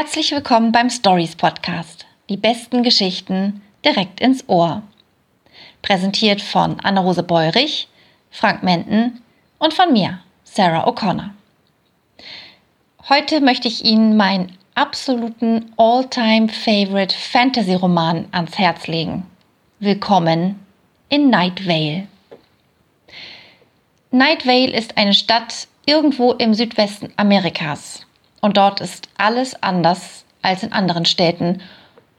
Herzlich willkommen beim Stories Podcast. Die besten Geschichten direkt ins Ohr. Präsentiert von Anne-Rose Beurich, Frank Menten und von mir, Sarah O'Connor. Heute möchte ich Ihnen meinen absoluten all-time favorite Fantasy-Roman ans Herz legen. Willkommen in Night Vale. Night Vale ist eine Stadt irgendwo im Südwesten Amerikas und dort ist alles anders als in anderen Städten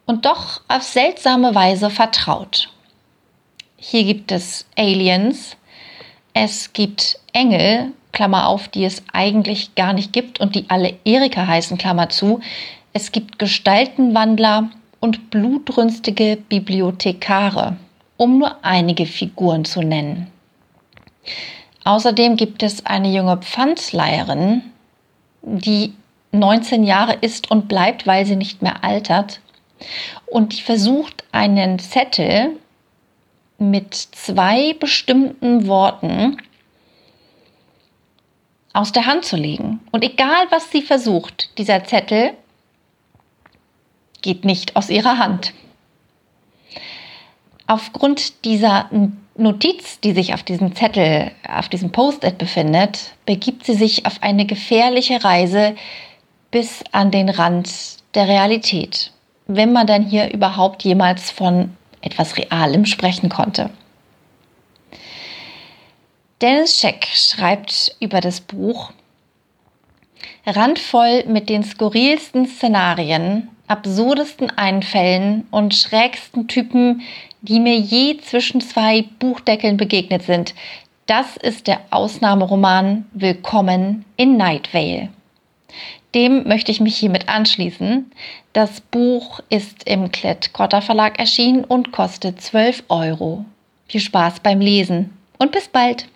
und doch auf seltsame Weise vertraut. Hier gibt es Aliens, es gibt Engel, Klammer auf, die es eigentlich gar nicht gibt und die alle Erika heißen, Klammer zu. Es gibt Gestaltenwandler und blutrünstige Bibliothekare, um nur einige Figuren zu nennen. Außerdem gibt es eine junge Pfandleiherin, die 19 Jahre ist und bleibt, weil sie nicht mehr altert. Und die versucht einen Zettel mit zwei bestimmten Worten aus der Hand zu legen. Und egal, was sie versucht, dieser Zettel geht nicht aus ihrer Hand. Aufgrund dieser Notiz, die sich auf diesem Zettel, auf diesem Post-it befindet, begibt sie sich auf eine gefährliche Reise bis an den Rand der Realität, wenn man dann hier überhaupt jemals von etwas Realem sprechen konnte. Dennis Scheck schreibt über das Buch randvoll mit den skurrilsten Szenarien, absurdesten Einfällen und schrägsten Typen, die mir je zwischen zwei Buchdeckeln begegnet sind. Das ist der Ausnahmeroman Willkommen in Night Vale. Dem möchte ich mich hiermit anschließen. Das Buch ist im Klett-Cotta Verlag erschienen und kostet 12 Euro. Viel Spaß beim Lesen und bis bald!